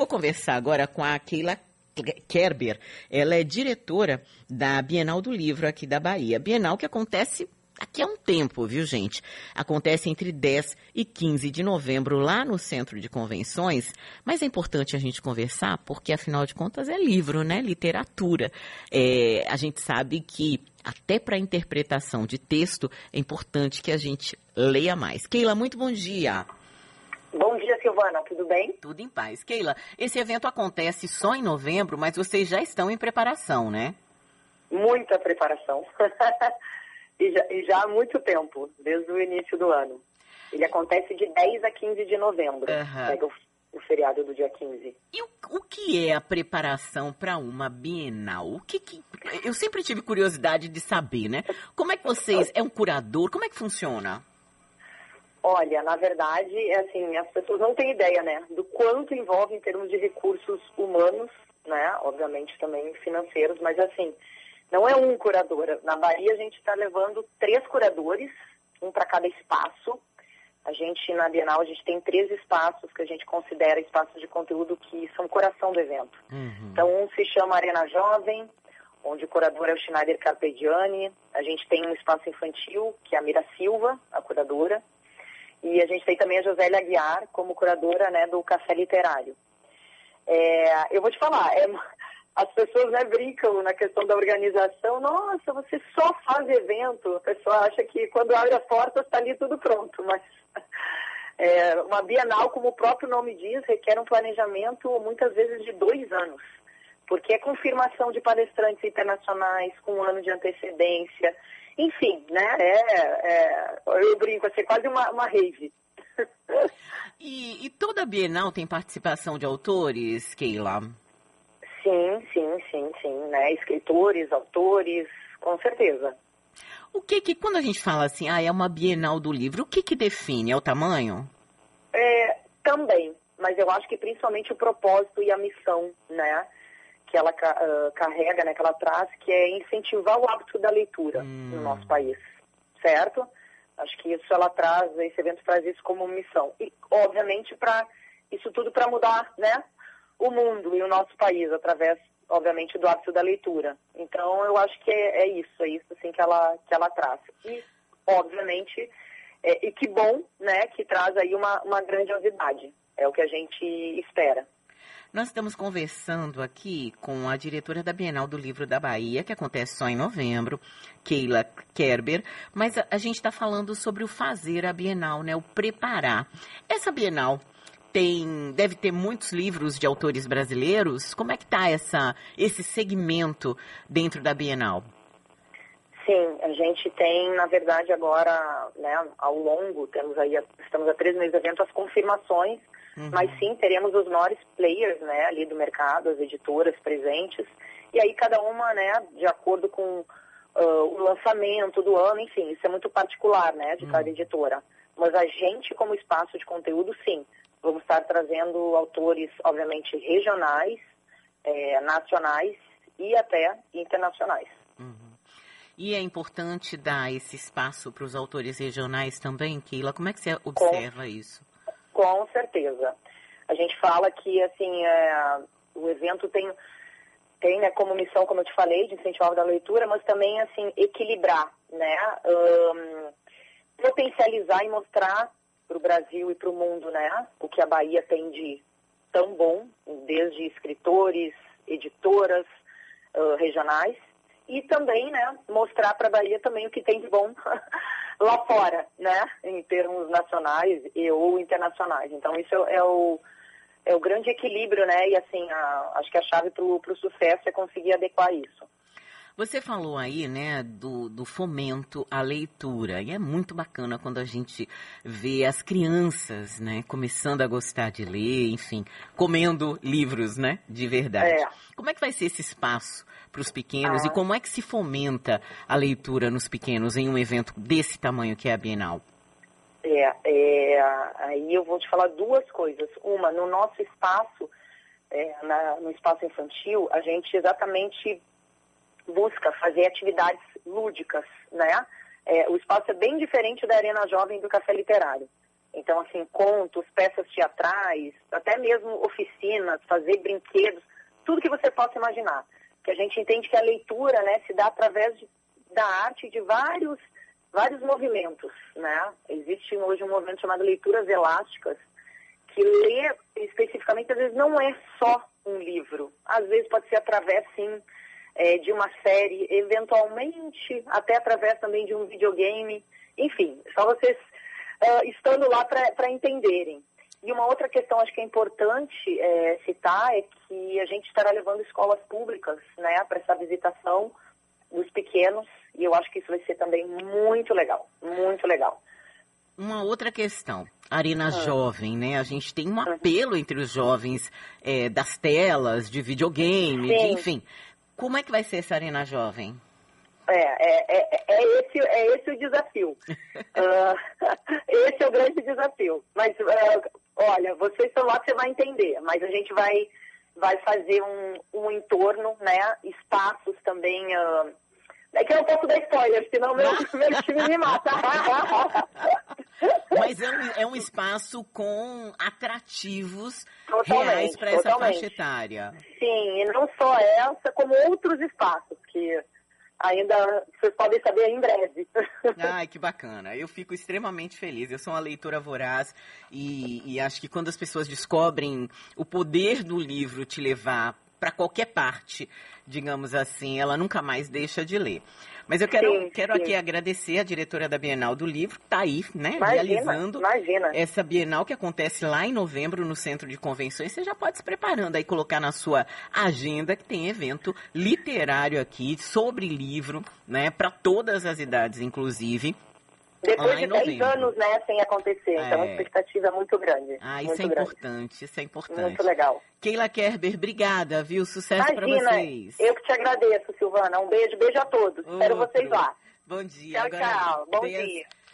vou conversar agora com a Keila Kerber. Ela é diretora da Bienal do Livro aqui da Bahia. Bienal que acontece Aqui há um tempo, viu, gente? Acontece entre 10 e 15 de novembro lá no Centro de Convenções, mas é importante a gente conversar porque, afinal de contas, é livro, né? Literatura. É, a gente sabe que até para a interpretação de texto é importante que a gente leia mais. Keila, muito bom dia. Bom Silvana, tudo bem? Tudo em paz. Keila, esse evento acontece só em novembro, mas vocês já estão em preparação, né? Muita preparação. e, já, e já há muito tempo, desde o início do ano. Ele acontece de 10 a 15 de novembro. Uhum. Pega o, o, feriado do dia 15. E o, o que é a preparação para uma Bienal? O que, que, Eu sempre tive curiosidade de saber, né? Como é que vocês. É um curador? Como é que funciona? Olha, na verdade, é assim, as pessoas não têm ideia, né, do quanto envolve em termos de recursos humanos, né, obviamente também financeiros, mas assim, não é um curador. Na Bahia a gente está levando três curadores, um para cada espaço. A gente, na Bienal, a gente tem três espaços que a gente considera espaços de conteúdo que são coração do evento. Uhum. Então, um se chama Arena Jovem, onde o curador é o Schneider Carpegiani. A gente tem um espaço infantil, que é a Mira Silva, a curadora. E a gente tem também a Josélia Aguiar como curadora né, do Café Literário. É, eu vou te falar, é, as pessoas né, brincam na questão da organização. Nossa, você só faz evento. A pessoa acha que quando abre as portas está ali tudo pronto. Mas é, uma Bienal, como o próprio nome diz, requer um planejamento muitas vezes de dois anos. Porque é confirmação de palestrantes internacionais com um ano de antecedência. Enfim, né? É, é, eu brinco, é quase uma, uma rave. E, e toda Bienal tem participação de autores, Keila? Sim, sim, sim, sim, né? Escritores, autores, com certeza. O que que, quando a gente fala assim, ah, é uma Bienal do livro, o que que define? É o tamanho? É, também, mas eu acho que principalmente o propósito e a missão, né? Que ela uh, carrega, né? Que ela traz, que é incentivar o hábito da leitura hum. no nosso país, certo? Acho que isso ela traz, esse evento traz isso como missão. E, obviamente, para isso tudo para mudar, né? o mundo e o nosso país através, obviamente, do hábito da leitura. Então, eu acho que é, é isso, é isso assim que ela que ela traz. E, obviamente, é, e que bom, né, que traz aí uma, uma grandiosidade. É o que a gente espera. Nós estamos conversando aqui com a diretora da Bienal do Livro da Bahia, que acontece só em novembro, Keila Kerber, mas a, a gente está falando sobre o fazer a Bienal, né, o preparar. Essa Bienal tem, deve ter muitos livros de autores brasileiros. Como é que está essa, esse segmento dentro da Bienal? Sim, a gente tem, na verdade, agora, né, ao longo, temos aí, estamos há três meses de evento, as confirmações, uhum. mas sim, teremos os maiores players, né, ali do mercado, as editoras presentes, e aí cada uma, né, de acordo com uh, o lançamento do ano, enfim, isso é muito particular, né, de cada uhum. editora. Mas a gente, como espaço de conteúdo, sim, Vamos estar trazendo autores, obviamente, regionais, é, nacionais e até internacionais. Uhum. E é importante dar esse espaço para os autores regionais também, Keila? Como é que você observa com, isso? Com certeza. A gente fala que assim, é, o evento tem, tem né, como missão, como eu te falei, de incentivar da leitura, mas também assim, equilibrar, né? Um, potencializar e mostrar para o Brasil e para o mundo, né? O que a Bahia tem de tão bom, desde escritores, editoras uh, regionais, e também, né, mostrar para a Bahia também o que tem de bom lá fora, né, em termos nacionais e ou internacionais. Então isso é o é o grande equilíbrio, né? E assim, a, acho que a chave para o sucesso é conseguir adequar isso. Você falou aí, né, do, do fomento à leitura. E é muito bacana quando a gente vê as crianças, né, começando a gostar de ler, enfim, comendo livros, né, de verdade. É. Como é que vai ser esse espaço para os pequenos ah. e como é que se fomenta a leitura nos pequenos em um evento desse tamanho que é a Bienal? É, é aí eu vou te falar duas coisas. Uma, no nosso espaço, é, na, no espaço infantil, a gente exatamente busca fazer atividades lúdicas, né? É, o espaço é bem diferente da Arena Jovem do Café Literário. Então, assim, contos, peças teatrais, até mesmo oficinas, fazer brinquedos, tudo que você possa imaginar. Que a gente entende que a leitura, né, se dá através de, da arte de vários, vários movimentos, né? Existe hoje um movimento chamado leituras elásticas, que ler especificamente, às vezes, não é só um livro. Às vezes pode ser através, sim, é, de uma série, eventualmente até através também de um videogame. Enfim, só vocês uh, estando lá para entenderem. E uma outra questão, acho que é importante é, citar, é que a gente estará levando escolas públicas né, para essa visitação dos pequenos, e eu acho que isso vai ser também muito legal, muito legal. Uma outra questão, Arena ah. Jovem, né? A gente tem um uhum. apelo entre os jovens é, das telas, de videogame, de, enfim. Como é que vai ser essa Arena Jovem? É, é, é, é, esse, é esse o desafio. uh, esse é o grande desafio. Mas, uh, olha, vocês estão lá, você vai entender. Mas a gente vai, vai fazer um, um entorno, né? Espaços também. Uh, é que eu não posso dar spoiler, senão meu, meu time me mata. Mas é um, é um espaço com atrativos totalmente, reais para essa faixa etária. Sim, e não só essa, como outros espaços que ainda vocês podem saber em breve. Ai, que bacana. Eu fico extremamente feliz. Eu sou uma leitora voraz e, e acho que quando as pessoas descobrem o poder do livro te levar para qualquer parte, digamos assim, ela nunca mais deixa de ler. Mas eu quero, sim, quero sim. aqui agradecer a diretora da Bienal do Livro, que está aí, né, imagina, realizando imagina. essa Bienal que acontece lá em novembro no Centro de Convenções. Você já pode se preparando aí, colocar na sua agenda que tem evento literário aqui sobre livro, né, para todas as idades, inclusive. Depois de 10 anos, né, sem acontecer. É. Então a expectativa é muito grande. Ah, isso é grande. importante, isso é importante. Muito legal. Keila Kerber, obrigada, viu? Sucesso para vocês. Eu que te agradeço, Silvana. Um beijo, beijo a todos. Outro. Espero vocês lá. Bom dia. Tchau, Agora, tchau. Bom dia.